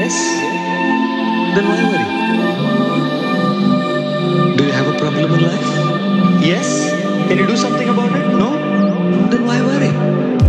Yes? Then why worry? Do you have a problem in life? Yes? Can you do something about it? No? Then why worry?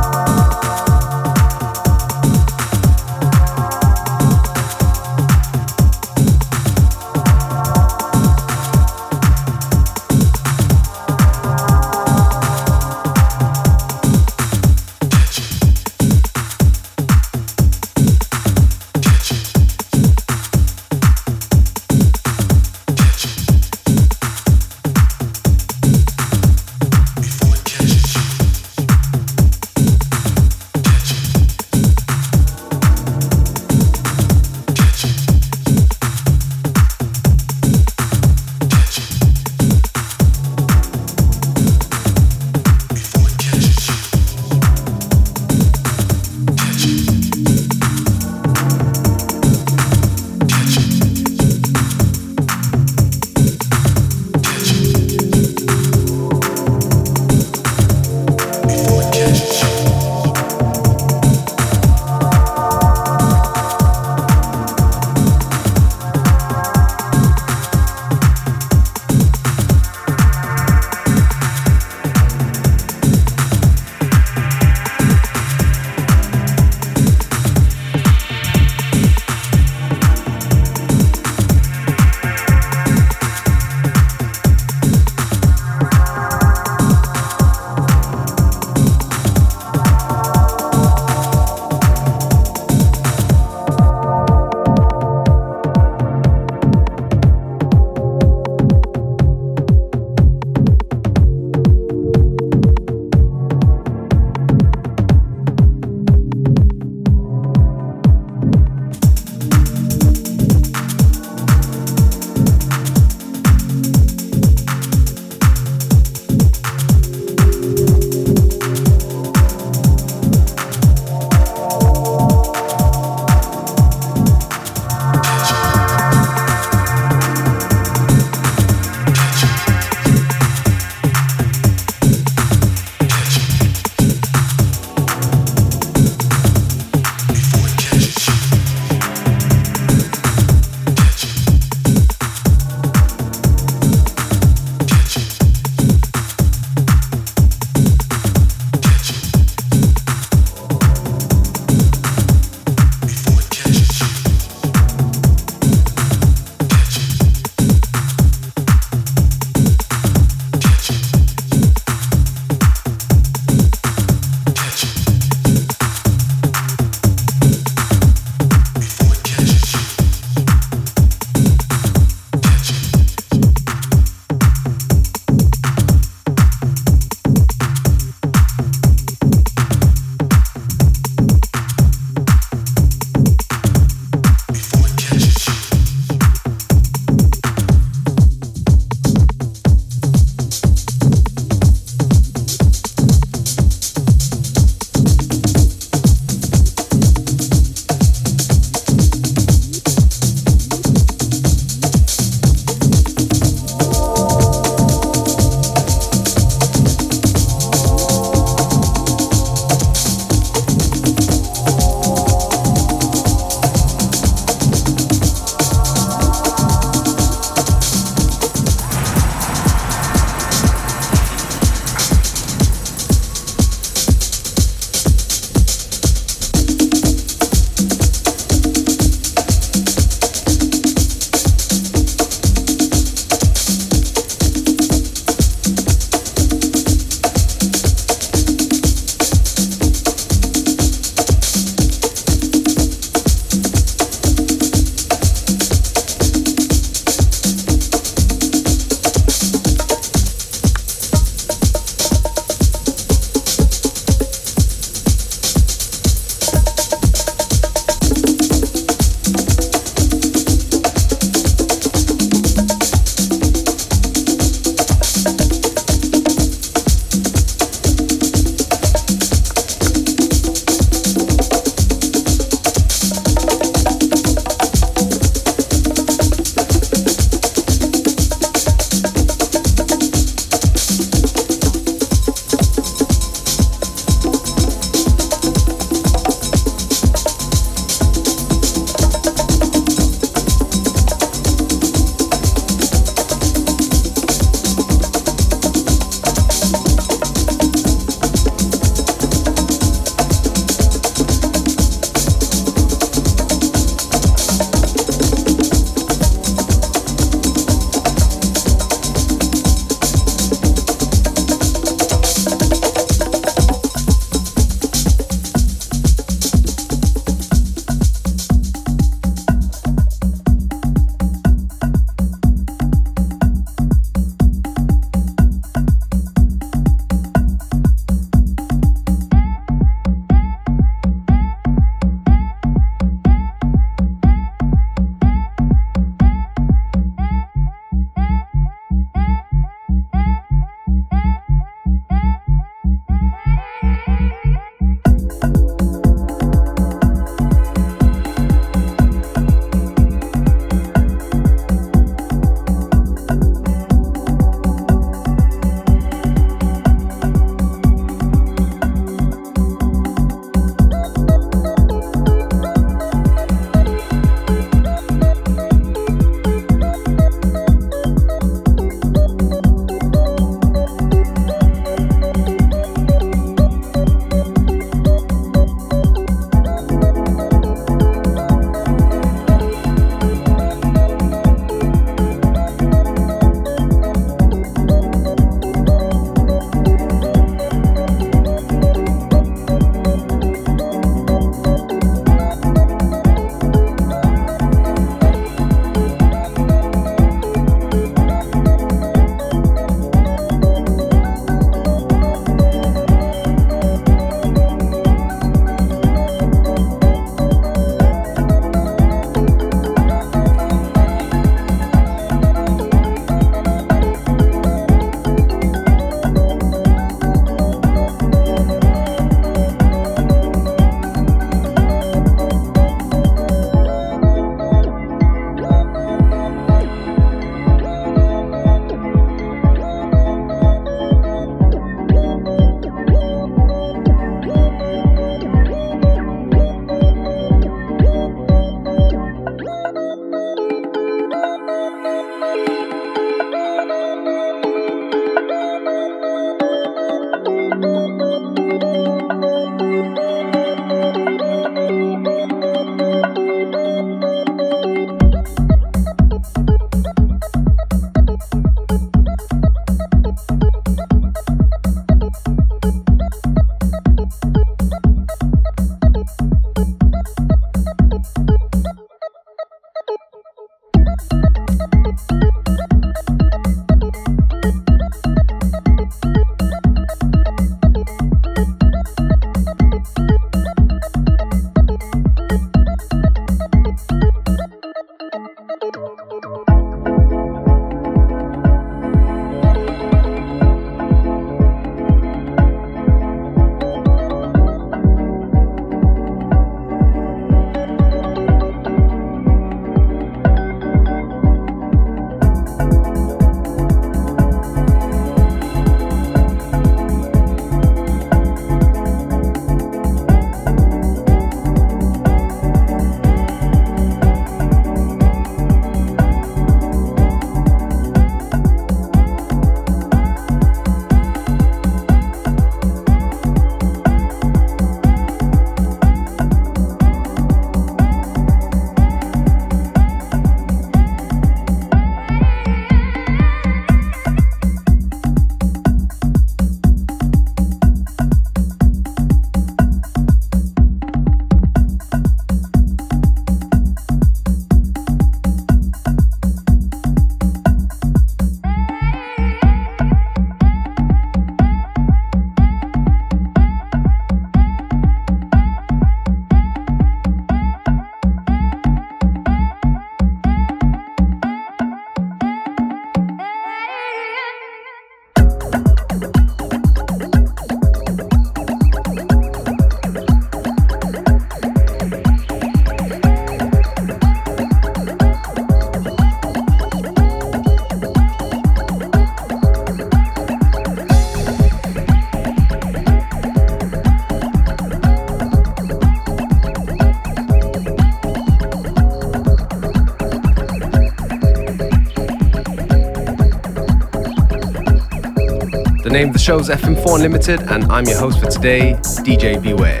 name of the show is FM4 Unlimited, and I'm your host for today, DJ Beware.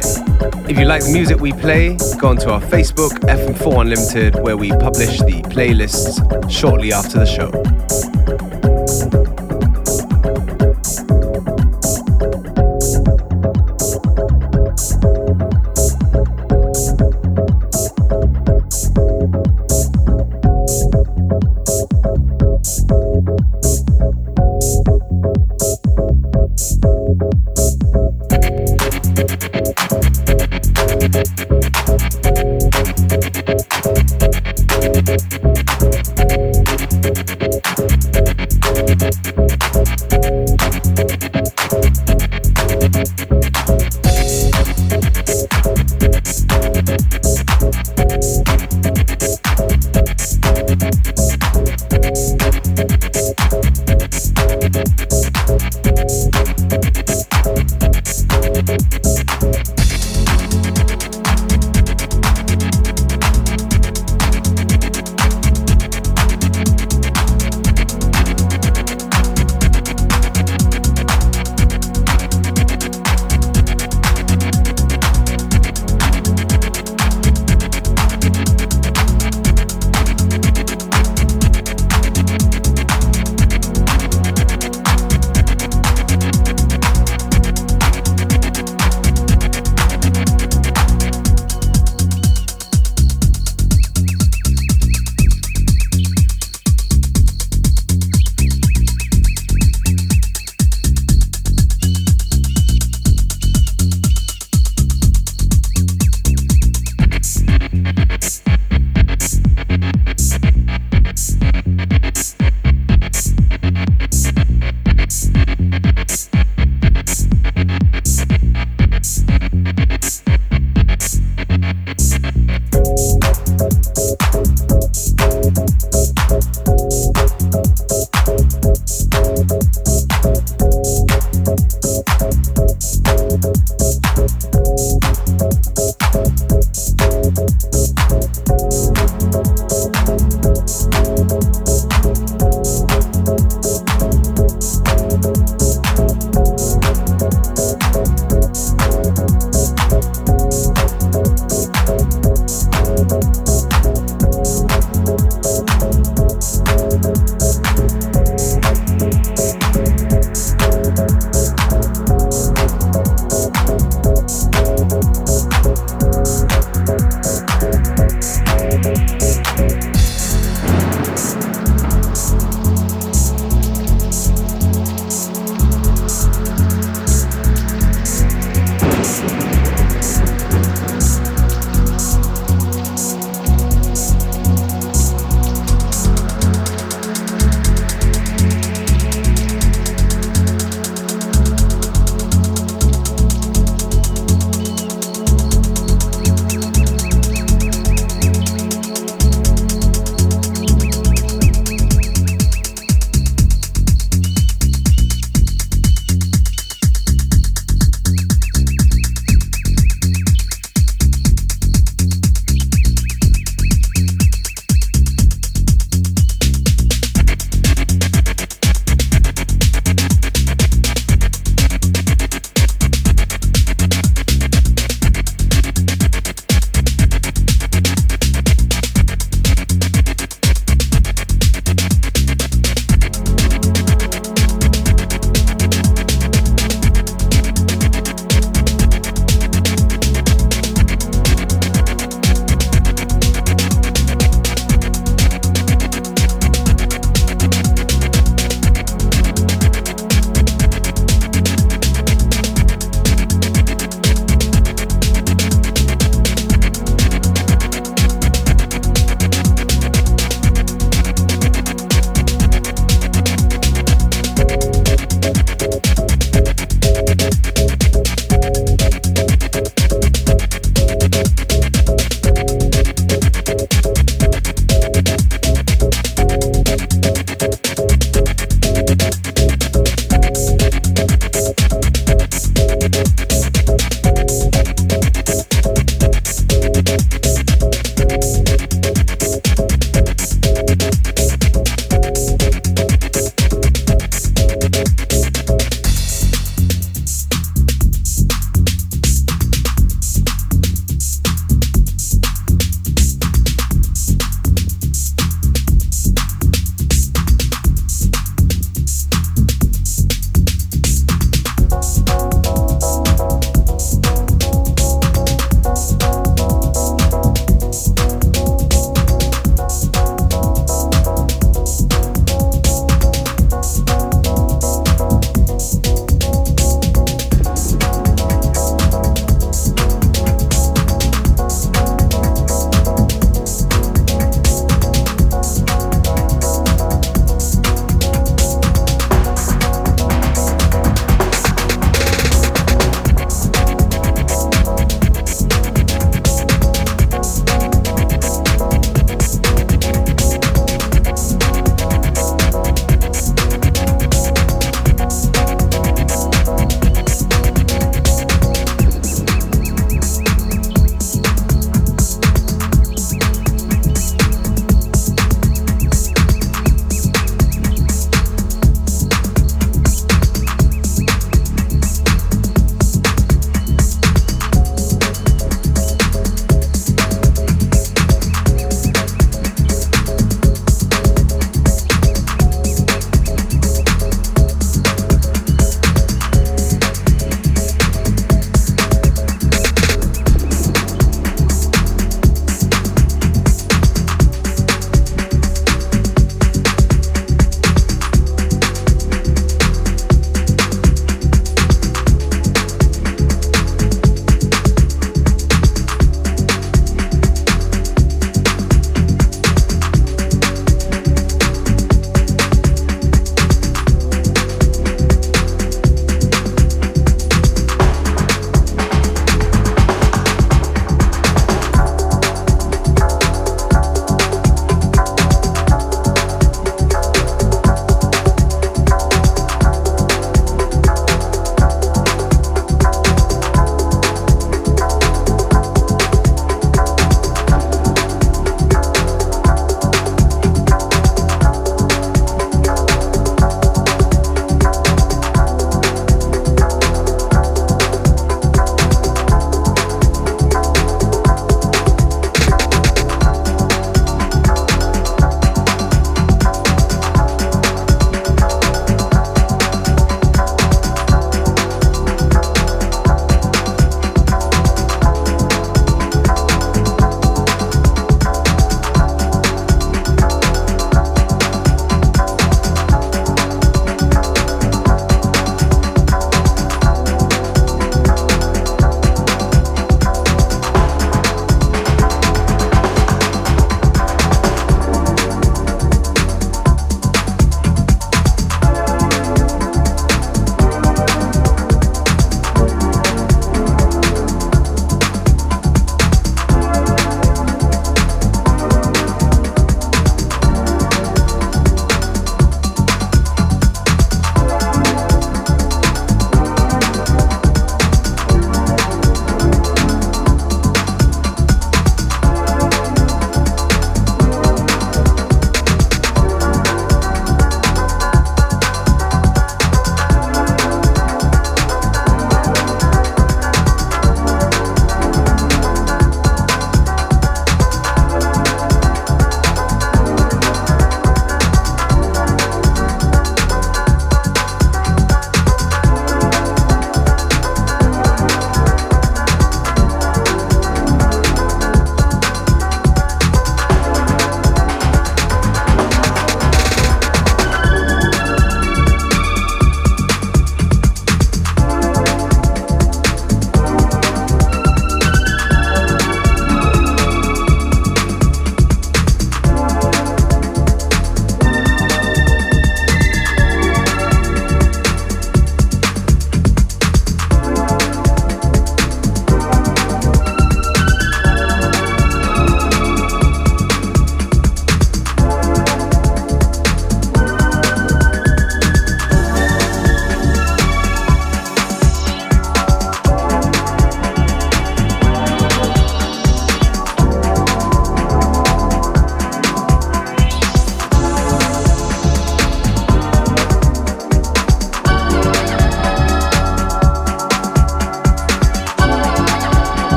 If you like the music we play, go onto our Facebook, FM4 Unlimited, where we publish the playlists shortly after the show.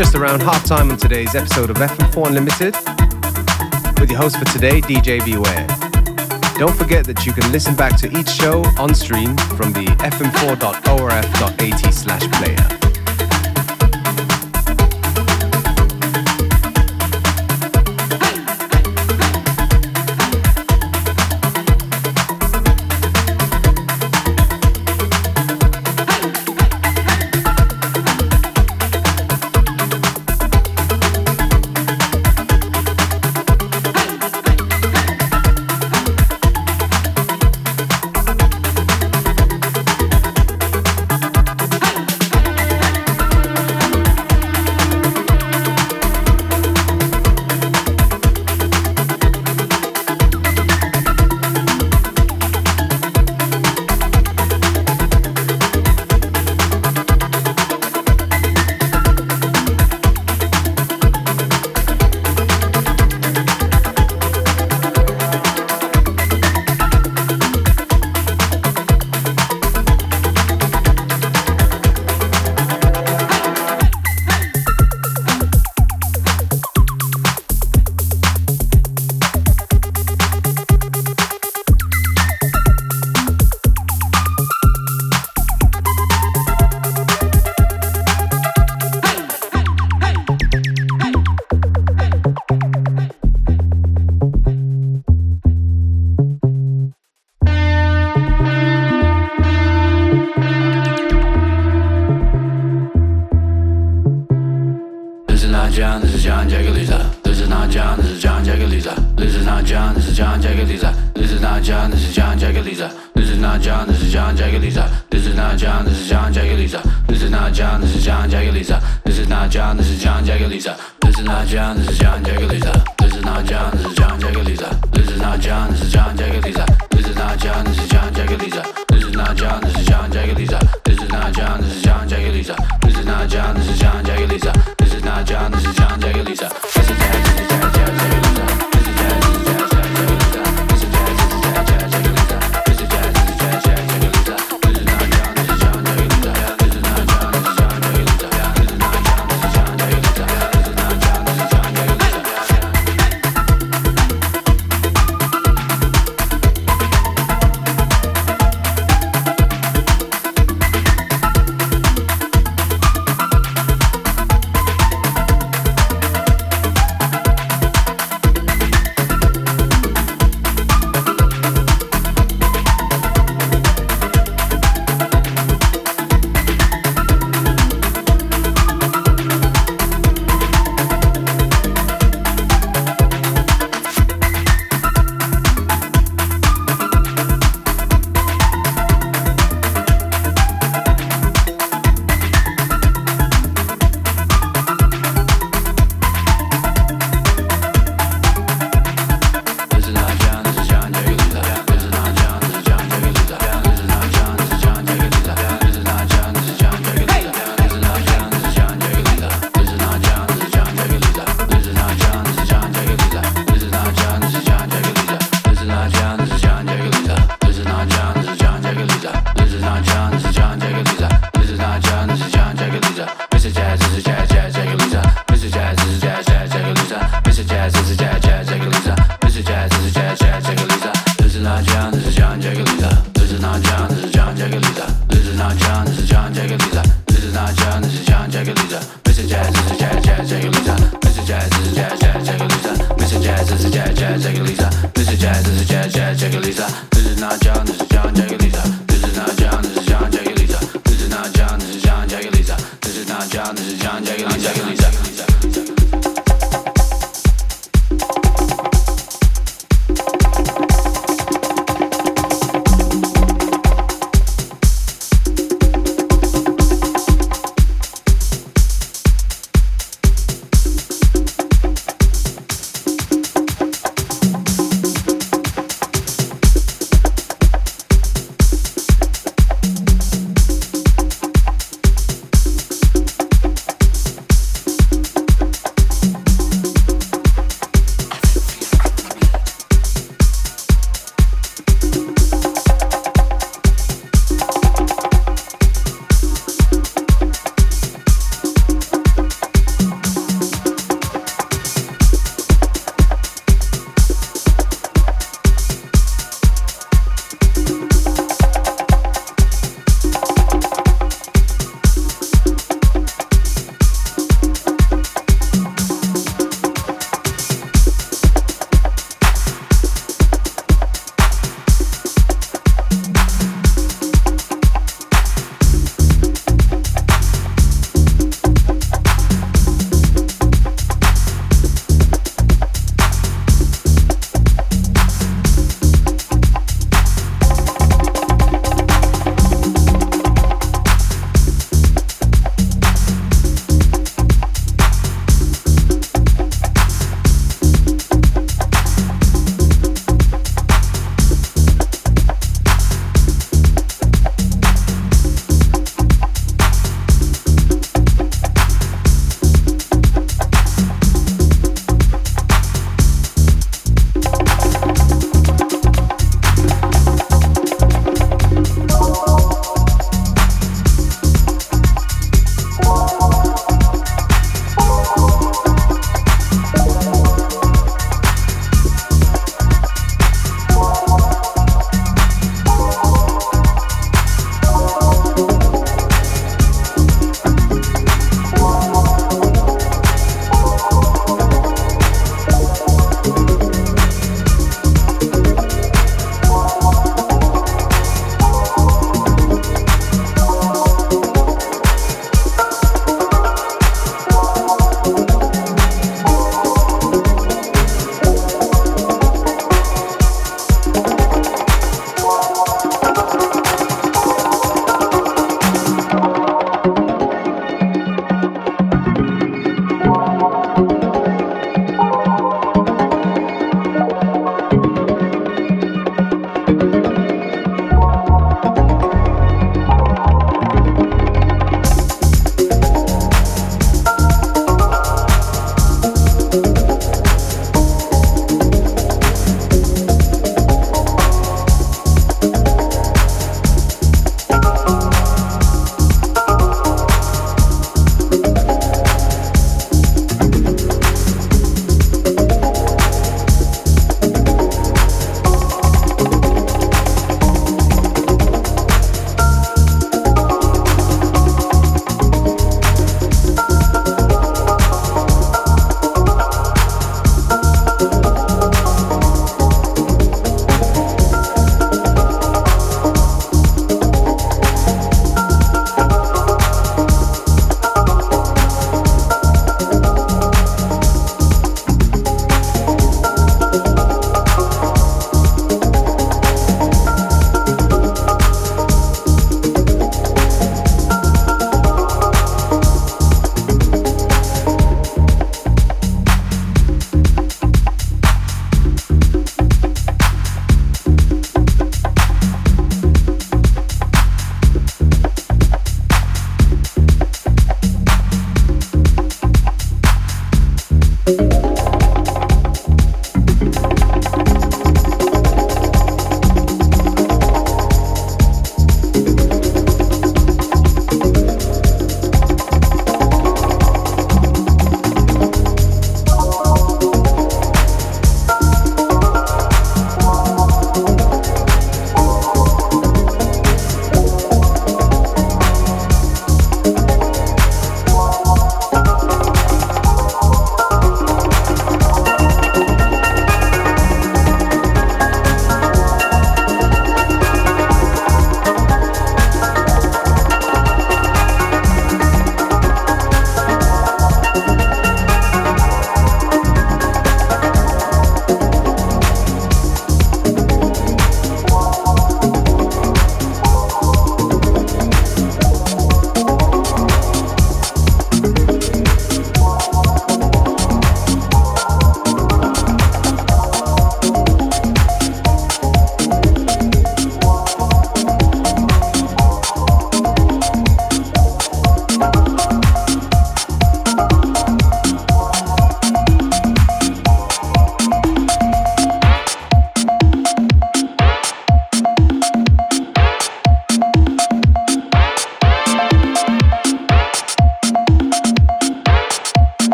Just around half time on today's episode of FM4 Unlimited with your host for today, DJ Beware. Don't forget that you can listen back to each show on stream from the fm4.orf.at slash player.